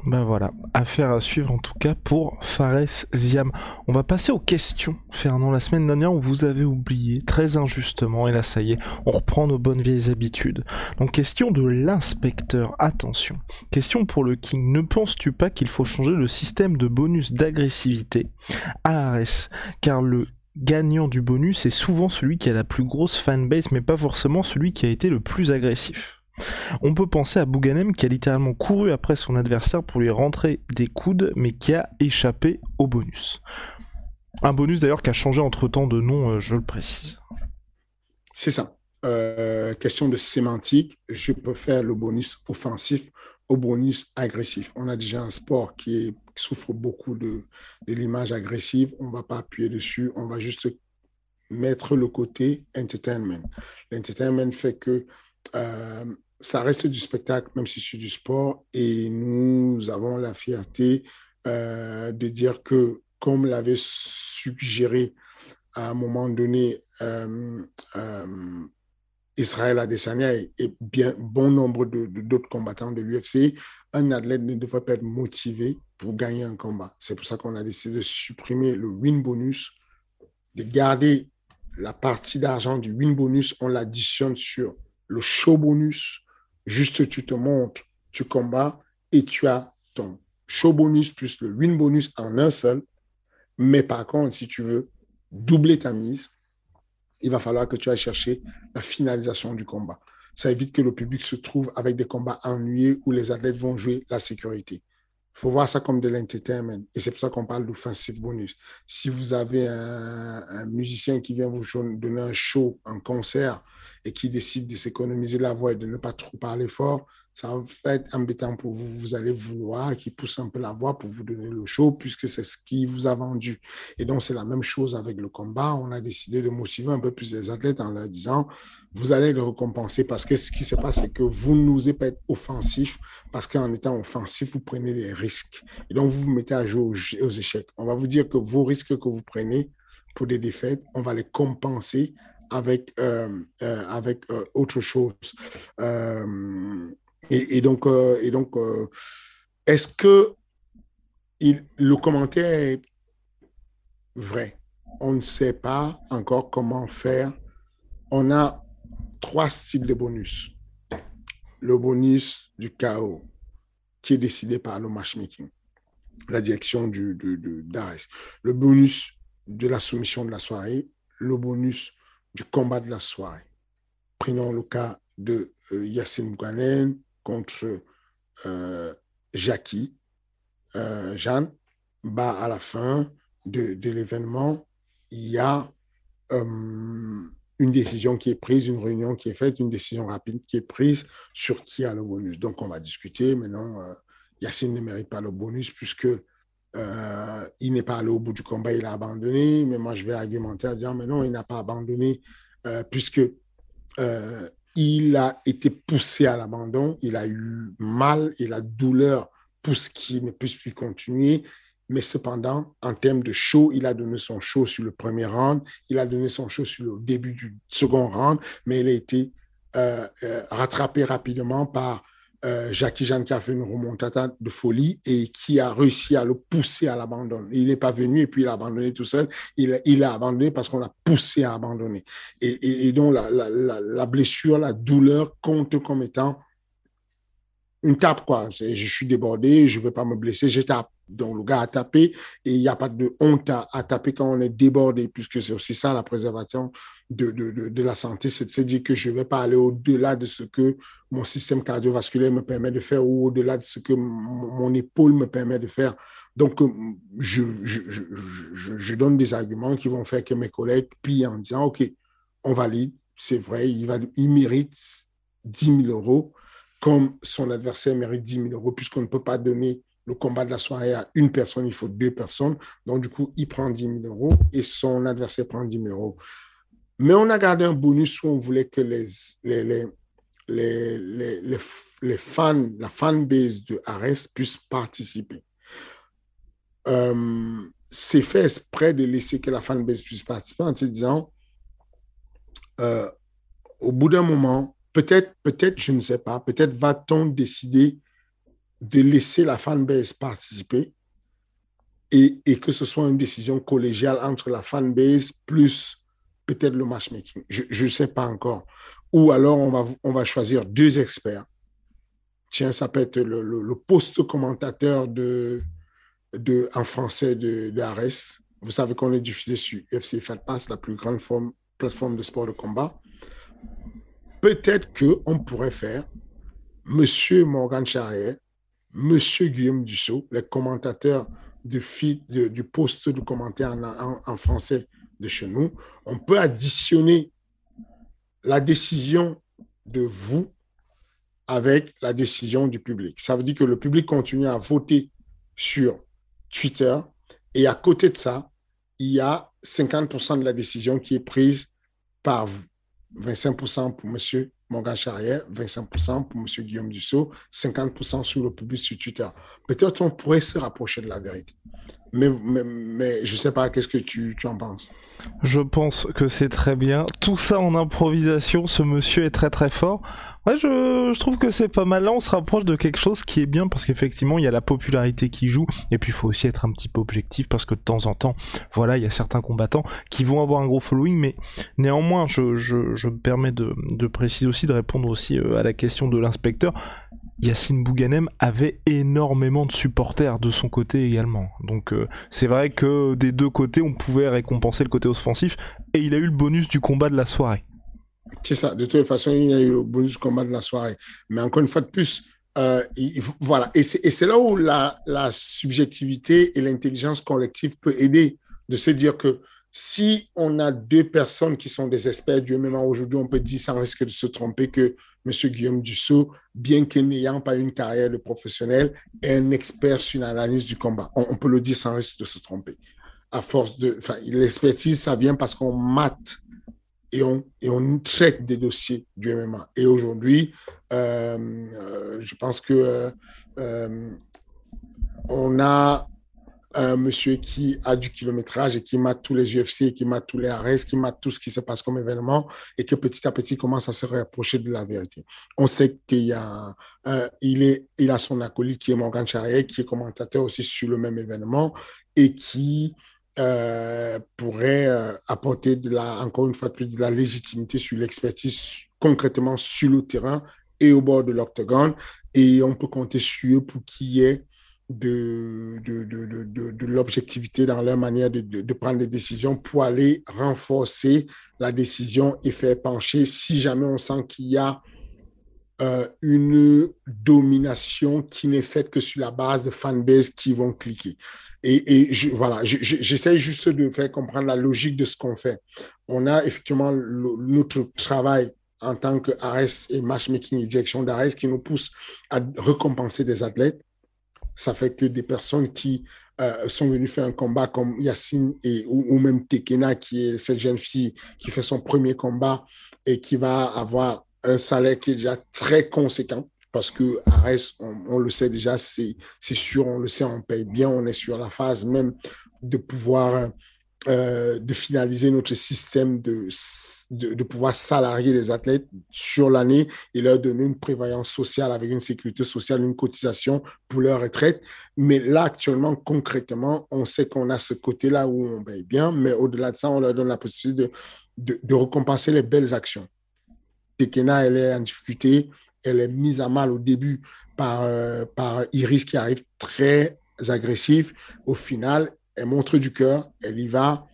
Ben voilà, affaire à suivre en tout cas pour Fares Ziam. On va passer aux questions. Fernand, la semaine dernière, on vous avait oublié très injustement, et là ça y est, on reprend nos bonnes vieilles habitudes. Donc question de l'inspecteur, attention. Question pour le King, ne penses-tu pas qu'il faut changer le système de bonus d'agressivité à Ares? Car le gagnant du bonus est souvent celui qui a la plus grosse fanbase, mais pas forcément celui qui a été le plus agressif. On peut penser à Bouganem qui a littéralement couru après son adversaire pour lui rentrer des coudes, mais qui a échappé au bonus. Un bonus d'ailleurs qui a changé entre temps de nom, euh, je le précise. C'est ça. Euh, question de sémantique, je faire le bonus offensif au bonus agressif. On a déjà un sport qui, souffre beaucoup de, l'image agressive. On ne va pas appuyer dessus. On va juste mettre le côté entertainment. L'entertainment fait que euh, ça reste du spectacle, même si c'est du sport. Et nous avons la fierté euh, de dire que, comme l'avait suggéré à un moment donné euh, euh, Israël Adesanya et, bien bon nombre d'autres combattants de l'UFC, un athlète ne devrait pas être motivé pour gagner un combat. C'est pour ça qu'on a décidé de supprimer le win bonus, de garder la partie d'argent du win bonus, on l'additionne sur le show bonus Juste, tu te montres, tu combats et tu as ton show bonus plus le win bonus en un seul. Mais par contre, si tu veux doubler ta mise, il va falloir que tu ailles chercher la finalisation du combat. Ça évite que le public se trouve avec des combats ennuyés où les athlètes vont jouer la sécurité. Il faut voir ça comme de l'entertainment. Et c'est pour ça qu'on parle d'offensive bonus. Si vous avez un, musicien qui vient vous donner un show, un concert, et qui décide de s'économiser la voix et de ne pas trop parler fort, ça va être embêtant pour vous. Vous allez vouloir qu'il pousse un peu la voix pour vous donner le show, puisque c'est ce qui vous a vendu. Et donc, c'est la même chose avec le combat. On a décidé de motiver un peu plus les athlètes en leur disant, vous allez le récompenser parce que ce qui se passe, c'est que vous n'osez pas être offensif parce qu'en étant offensif, vous prenez des risques. Et donc, vous vous mettez à jouer aux échecs. On va vous dire que vos risques que vous prenez pour des défaites, on va les compenser avec, euh, euh, avec euh, autre chose. Et, donc, et donc est-ce que le commentaire est vrai? On ne sait pas encore comment faire. On a trois styles de bonus. Le bonus du chaos, qui est décidé par le matchmaking, la direction du, de, Le bonus de la soumission de la soirée, le bonus du combat de la soirée. Prenons le cas de euh, Yacine Bouganen contre euh, Jackie. Euh, Jeanne, bah, à la fin de, l'événement, il y a une décision qui est prise, une réunion qui est faite, une décision rapide qui est prise sur qui a le bonus. Donc, on va discuter. Maintenant, Yacine ne mérite pas le bonus puisque il n'est pas allé au bout du combat, il a abandonné. Mais moi, je vais argumenter en disant, mais non, il n'a pas abandonné euh, puisque euh, il a été poussé à l'abandon, il a eu mal, il a douleur pour ce qui ne puisse plus continuer. Mais cependant, en termes de show, il a donné son show sur le premier round, il a donné son show sur le début du second round, mais il a été rattrapé rapidement par euh, Jackie Jeanne qui a fait une remontada de folie et qui a réussi à le pousser à l'abandon. Il n'est pas venu et puis il a abandonné tout seul. Il, a abandonné parce qu'on l'a poussé à abandonner. Et, donc la, blessure, la douleur compte comme étant une tape, quoi. Je suis débordé, je ne vais pas me blesser, je. Donc, le gars a tapé et il n'y a pas de honte à, taper quand on est débordé, puisque c'est aussi ça la préservation de, de, de, la santé, c'est de se dire que je ne vais pas aller au-delà de ce que mon système cardiovasculaire me permet de faire ou au-delà de ce que mon épaule me permet de faire. Donc, euh, je, je, je, donne des arguments qui vont faire que mes collègues plient en disant, OK, on valide, c'est vrai, il, va, il mérite 10 000 euros comme son adversaire mérite 10 000 euros, puisqu'on ne peut pas donner le combat de la soirée à une personne, il faut deux personnes. Donc, du coup, il prend 10 000 euros et son adversaire prend 10 000 euros. Mais on a gardé un bonus où on voulait que les, les, les, les, les, fans, la fanbase de Ares puisse participer. Euh, c'est fait exprès de laisser que la fanbase puisse participer en se disant, euh, au bout d'un moment, peut-être, peut-être, je ne sais pas, peut-être va-t-on décider de laisser la fanbase participer et, et, que ce soit une décision collégiale entre la fanbase plus peut-être le matchmaking. Je ne sais pas encore. Ou alors on va, on va choisir deux experts. Tiens, ça peut être le, le, poste commentateur de, de, en français de, de Ares. Vous savez qu'on est diffusé sur UFC Fight Pass, la plus grande forme, plateforme de sport de combat peut-être qu'on pourrait faire Monsieur Morgan Charrier, Monsieur Guillaume Dussault, les commentateurs du, du poste de commentaire en, français de chez nous. On peut additionner la décision de vous avec la décision du public. Ça veut dire que le public continue à voter sur Twitter et à côté de ça, il y a 50% de la décision qui est prise par vous. 25% pour M. Morgan Charrière, 25% pour M. Guillaume Dussault, 50% sur le public sur Twitter. Peut-être on pourrait se rapprocher de la vérité. Mais, je sais pas, qu'est-ce que tu, tu, en penses? Je pense que c'est très bien. Tout ça en improvisation, ce monsieur est très très fort. Ouais, je, je trouve que c'est pas mal. Là, on se rapproche de quelque chose qui est bien parce qu'effectivement, il y a la popularité qui joue. Et puis, il faut aussi être un petit peu objectif parce que de temps en temps, voilà, il y a certains combattants qui vont avoir un gros following. Mais néanmoins, je, je, je me permets de, de préciser aussi, de répondre aussi euh, à la question de l'inspecteur Yacine Bouganem avait énormément de supporters de son côté également. Donc euh, c'est vrai que des deux côtés, on pouvait récompenser le côté offensif, et il a eu le bonus du combat de la soirée. C'est ça, de toute façon, il a eu le bonus du combat de la soirée. Mais encore une fois de plus, euh, voilà, et c'est là où la, subjectivité et l'intelligence collective peut aider, de se dire que si on a deux personnes qui sont des experts du MMA aujourd'hui, on peut dire sans risque de se tromper que M. Guillaume Dussault, bien que n'ayant pas une carrière de professionnel, est un expert sur l'analyse du combat. On, peut le dire sans risque de se tromper. À force de, l'expertise, ça vient parce qu'on mate et on, et on traite des dossiers du MMA. Et aujourd'hui, euh, euh, je pense que euh, on a un monsieur qui a du kilométrage et qui mate tous les UFC, qui mate tous les arrêts, qui mate tout ce qui se passe comme événement et que petit à petit commence à se rapprocher de la vérité. On sait qu'il y a, il est, il a son acolyte qui est Morgan Charrier, qui est commentateur aussi sur le même événement et qui euh, pourrait euh, apporter de encore une fois plus de la légitimité sur l'expertise concrètement sur le terrain et au bord de l'octogone. Et on peut compter sur eux pour qu'il y ait de, de, de, de, de l'objectivité dans leur manière de, prendre des décisions pour aller renforcer la décision et faire pencher si jamais on sent qu'il y a euh, une domination qui n'est faite que sur la base de fanbase qui vont cliquer. Et, et voilà, j'essaie juste de faire comprendre la logique de ce qu'on fait. On a effectivement notre travail en tant que ARS et matchmaking et direction d'ARS qui nous pousse à récompenser des athlètes ça fait que des personnes qui euh, sont venues faire un combat comme Yacine et, ou, même Tekena, qui est cette jeune fille qui fait son premier combat et qui va avoir un salaire qui est déjà très conséquent. Parce que Ares, on, on le sait déjà, c'est sûr, on le sait, on paye bien, on est sur la phase même de pouvoir euh, de finaliser notre système de, de, pouvoir salarier les athlètes sur l'année et leur donner une prévoyance sociale avec une sécurité sociale, une cotisation pour leur retraite. Mais là, actuellement, concrètement, on sait qu'on a ce côté-là où on paye bien, mais au-delà de ça, on leur donne la possibilité de, de, récompenser les belles actions. Tekena, elle est en difficulté. Elle est mise à mal au début par, euh, par Iris qui arrive très agressif. Au final, elle montre du cœur, elle y va,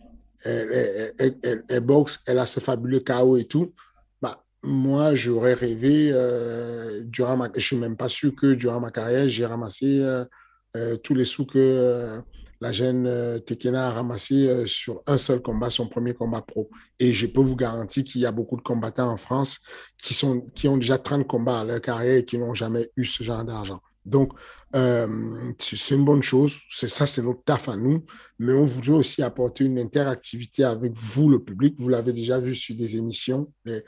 elle, boxe, elle a ce fabuleux chaos et tout. Bah, moi, j'aurais rêvé, euh, durant je suis même pas sûr que durant ma carrière, j'ai ramassé euh, euh, tous les sous que la jeune Tekena a ramassé sur un seul combat, son premier combat pro. Et je peux vous garantir qu'il y a beaucoup de combattants en France qui, sont, qui ont déjà 30 combats à leur carrière et qui n'ont jamais eu ce genre d'argent. Donc, euh, c'est une bonne chose. C'est ça, c'est notre taf à nous. Mais on voudrait aussi apporter une interactivité avec vous, le public. Vous l'avez déjà vu sur des émissions, des,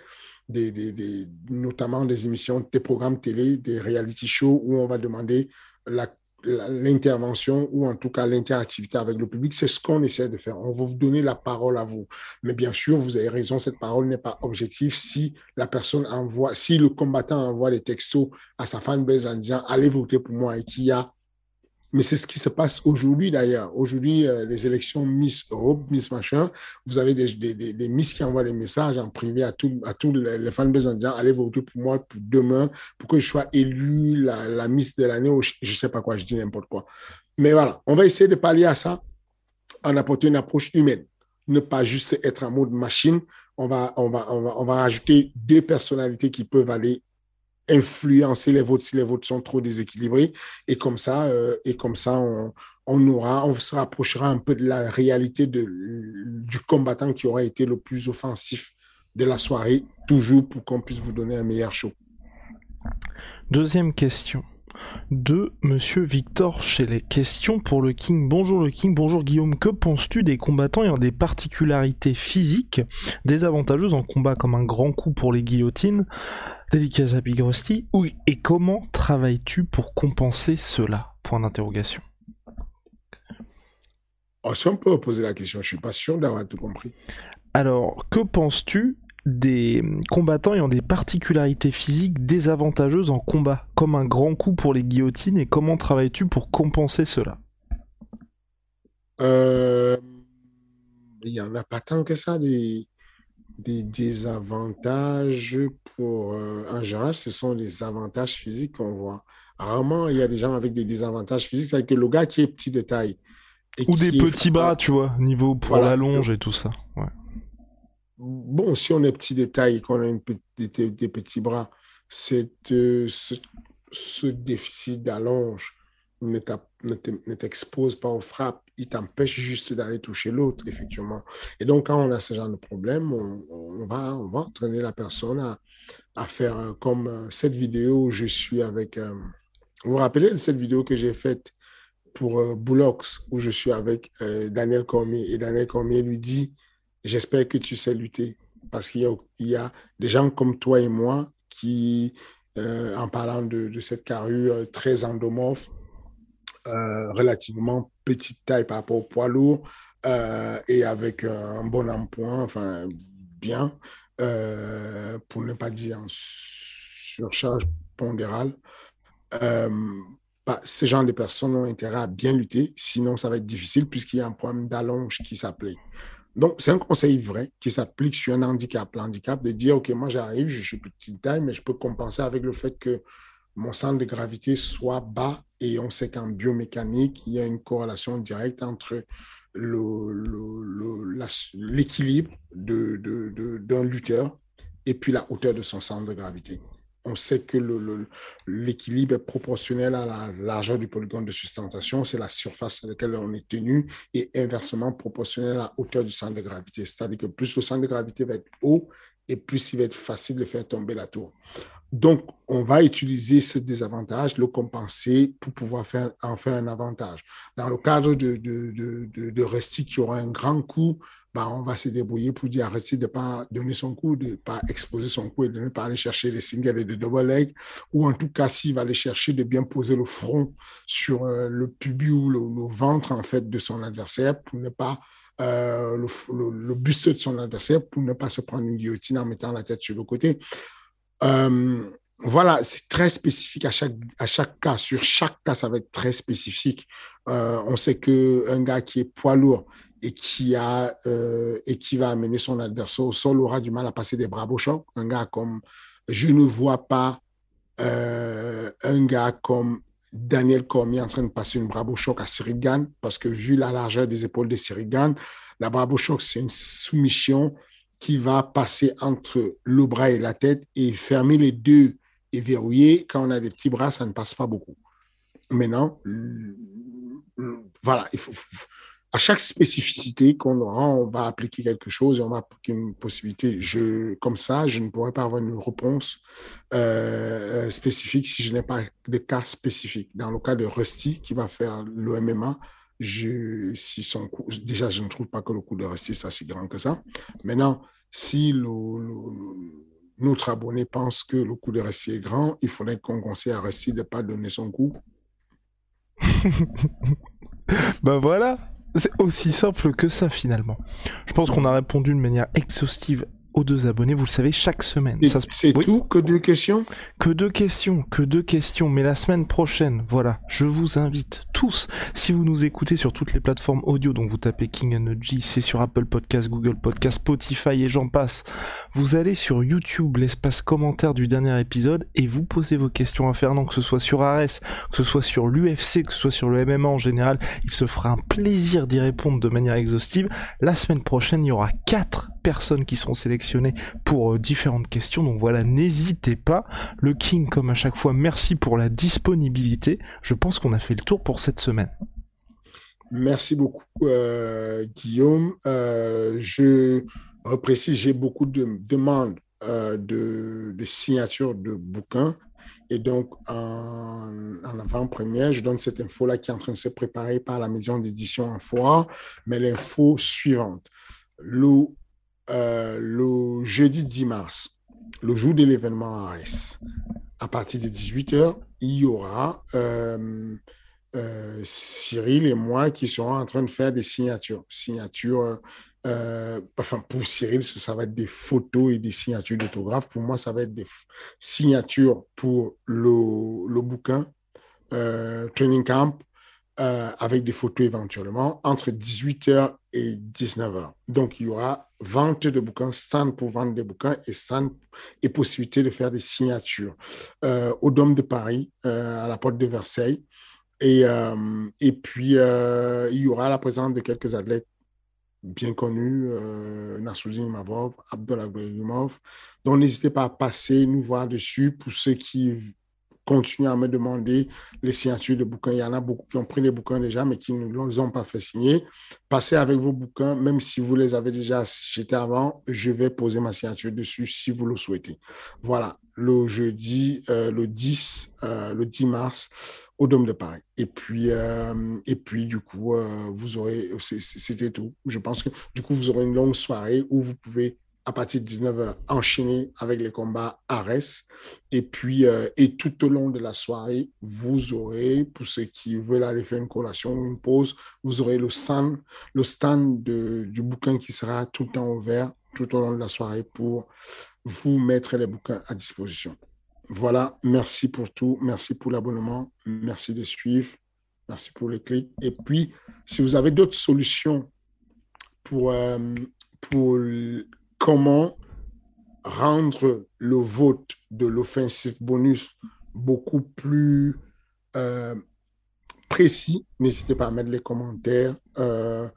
notamment des émissions, des programmes télé, des reality shows où on va demander la l'intervention ou en tout cas l'interactivité avec le public, c'est ce qu'on essaie de faire. On va vous donner la parole à vous. Mais bien sûr, vous avez raison, cette parole n'est pas objective si la personne envoie, si le combattant envoie des textos à sa fanbase en disant allez voter pour moi et qu'il y a mais c'est ce qui se passe aujourd'hui d'ailleurs. Aujourd'hui, euh, les élections Miss Europe, Miss Machin, vous avez des, Miss qui envoient des messages en privé à tous les, les fanbases en allez voter pour moi pour demain, pour que je sois élu la, Miss de l'année ou je, ne sais pas quoi, je dis n'importe quoi. Mais voilà, on va essayer de pallier à ça en apportant une approche humaine. Ne pas juste être en mode machine. On va, on va, on va, on va rajouter deux personnalités qui peuvent aller influencer les votes si les votes sont trop déséquilibrés. Et comme ça, euh, et comme ça on, on, aura, on se rapprochera un peu de la réalité de, du combattant qui aura été le plus offensif de la soirée, toujours pour qu'on puisse vous donner un meilleur show. Deuxième question de Monsieur Victor chez les questions pour le King. Bonjour le King, bonjour Guillaume. Que penses-tu des combattants ayant des particularités physiques désavantageuses en combat comme un grand coup pour les guillotines? Dédicace à Big Rusty. Oui, et comment travailles-tu pour compenser cela? Point d'interrogation. Oh, si on peut poser la question, je suis pas sûr d'avoir tout compris. Alors, que penses-tu des combattants ayant des particularités physiques désavantageuses en combat, comme un grand coup pour les guillotines, et comment travailles-tu pour compenser cela? Euh, Il n'y en a pas tant que ça des, des désavantages pour... Euh, en général, ce sont les avantages physiques qu'on voit. Rarement, il y a des gens avec des désavantages physiques, c'est que le gars qui est petit de taille. Ou des petits bras, tu vois, niveau pour la longe et tout ça. Ouais bon, si on est petit détail, qu'on a des, petits bras, euh, ce, déficit d'allonge ne t'expose pas aux frappes, il t'empêche juste d'aller toucher l'autre, effectivement. Et donc, quand on a ce genre de problème, on, va, on va entraîner la personne à, à faire euh, comme euh, cette vidéo où je suis avec... vous vous rappelez de cette vidéo que j'ai faite pour euh, où je suis avec Daniel Cormier, et Daniel Cormier lui dit j'espère que tu sais lutter parce qu'il y, a des gens comme toi et moi qui, euh, en parlant de, cette carrure très endomorphe, euh, relativement petite taille par rapport au poids lourd euh, et avec un bon emploi, enfin bien, pour ne pas dire en surcharge pondérale, bah, ces gens de personnes ont intérêt à bien lutter, sinon ça va être difficile puisqu'il y a un problème d'allonge qui s'appelait. Donc, c'est un conseil vrai qui s'applique sur un handicap. L'handicap de dire, OK, moi j'arrive, je suis petite taille, mais je peux compenser avec le fait que mon centre de gravité soit bas et on sait qu'en biomécanique, il y a une corrélation directe entre l'équilibre de, d'un lutteur et puis la hauteur de son centre de gravité on sait que l'équilibre est proportionnel à la largeur du polygone de sustentation, c'est la surface à laquelle on est tenu, et inversement proportionnel à la hauteur du centre de gravité. C'est-à-dire que plus le centre de gravité va être haut, et plus il va être facile de faire tomber la tour. Donc, on va utiliser ce désavantage, le compenser pour pouvoir en faire un avantage. Dans le cadre de, de, qui aura un grand coup, bah, on va se débrouiller pour dire Resti de ne pas donner son coup, de ne pas exposer son coup et de ne pas aller chercher les singles et les double leg, ou en tout cas, s'il va aller chercher de bien poser le front sur euh, le pubis ou le, ventre, en fait, de son adversaire pour ne pas euh, le, buste de son adversaire pour ne pas se prendre une guillotine en mettant la tête sur le côté. Euh, voilà, c'est très spécifique à chaque, à chaque cas. Sur chaque cas, ça va être très spécifique. On sait que un gars qui est poids lourd et qui a euh, et qui va amener son adversaire au sol aura du mal à passer des bras choc. Un gars comme je ne vois pas un gars comme Daniel Cormier en train de passer une Bravo Choc à Sirigan, parce que vu la largeur des épaules de Sirigan, la Bravo Choc, c'est une soumission qui va passer entre le bras et la tête et fermer les deux et verrouiller. Quand on a des petits bras, ça ne passe pas beaucoup. Maintenant, voilà, il faut, à chaque spécificité qu'on aura, on va appliquer quelque chose et on va appliquer une possibilité. Comme ça, je ne pourrais pas avoir une réponse euh, spécifique si je n'ai pas de cas spécifiques. Dans le cas de Rusty, qui va faire le MMA, je, si son déjà, je ne trouve pas que le coût de Rusty soit si grand que ça. Maintenant, si notre abonné pense que le coût de Rusty est grand, il faudrait qu'on conseille à Rusty de ne pas donner son coût. ben voilà, c'est aussi simple que ça finalement. Je pense qu'on a répondu de manière exhaustive aux deux abonnés, vous le savez, chaque semaine. C'est tout Que deux questions? Que deux questions, que deux questions. Mais la semaine prochaine, voilà, je vous invite tous, si vous nous écoutez sur toutes les plateformes audio, donc vous tapez King Energy, c'est sur Apple Podcast, Google Podcast, Spotify et j'en passe. Vous allez sur YouTube, l'espace commentaire du dernier épisode, et vous posez vos questions à Fernand, que ce soit sur Ares, que ce soit sur l'UFC, que ce soit sur le MMA en général. Il se fera un plaisir d'y répondre de manière exhaustive. La semaine prochaine, il y aura quatre personnes qui seront sélectionnées pour euh, différentes questions. Donc voilà, n'hésitez pas. Le King, comme à chaque fois, merci pour la disponibilité. Je pense qu'on a fait le tour pour cette semaine. Merci beaucoup, euh, Guillaume. Euh, je reprécise, j'ai beaucoup de demandes de, de signatures de bouquins. Et donc, en, avant-première, je donne cette info-là qui est en train de se préparer par la maison d'édition en. Mais l'info suivante. Le euh, le jeudi 10 mars, le jour de l'événement ARS, à partir de 18h, il y aura euh, euh, Cyril et moi qui serons en train de faire des signatures. Signatures, enfin pour Cyril, ça va être des photos et des signatures d'autographes. Pour moi, ça va être des signatures pour le, le bouquin Training Camp avec des photos éventuellement entre 18h et 19h. Donc, il y aura vente de bouquins, stand pour vendre des bouquins et stand et possibilité de faire des signatures euh, au Dôme de Paris, euh, à la porte de Versailles. Et, euh, et puis, il y aura la présence de quelques athlètes bien connus, euh, Nassoudine Mavov, Abdullah Donc, n'hésitez pas à passer, nous voir dessus pour ceux qui continuent à me demander les signatures de bouquins. Il y en a beaucoup qui ont pris les bouquins déjà, mais qui ne les ont pas fait signer. Passez avec vos bouquins, même si vous les avez déjà achetés avant, je vais poser ma signature dessus si vous le souhaitez. Voilà, le jeudi, euh, le 10, euh, le 10 mars, au Dôme de Paris. Et puis, euh, et puis du coup, vous aurez, c'était tout. Je pense que du coup, vous aurez une longue soirée où vous pouvez à partir de 19h, enchaîner avec les combats Ares. Et puis, euh, et tout au long de la soirée, vous aurez, pour ceux qui veulent aller faire une collation ou une pause, vous aurez le stand, le stand de, du bouquin qui sera tout le temps ouvert tout au long de la soirée pour vous mettre les bouquins à disposition. Voilà, merci pour tout, merci pour l'abonnement, merci de suivre, merci pour les clics. Et puis, si vous avez d'autres solutions pour, euh, pour comment rendre le vote de l'offensive bonus beaucoup plus euh, précis, n'hésitez pas à mettre les commentaires euh,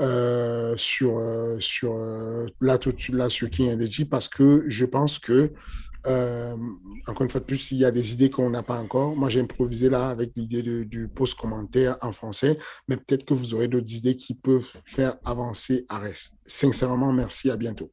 euh, sur, sur là tout de suite là sur King Energy parce que je pense que encore une fois de plus, il y a des idées qu'on n'a pas encore. Moi, j'ai improvisé là avec l'idée du post commentaire en français, mais peut-être que vous aurez d'autres idées qui peuvent faire avancer Arès. Sincèrement, merci, à bientôt.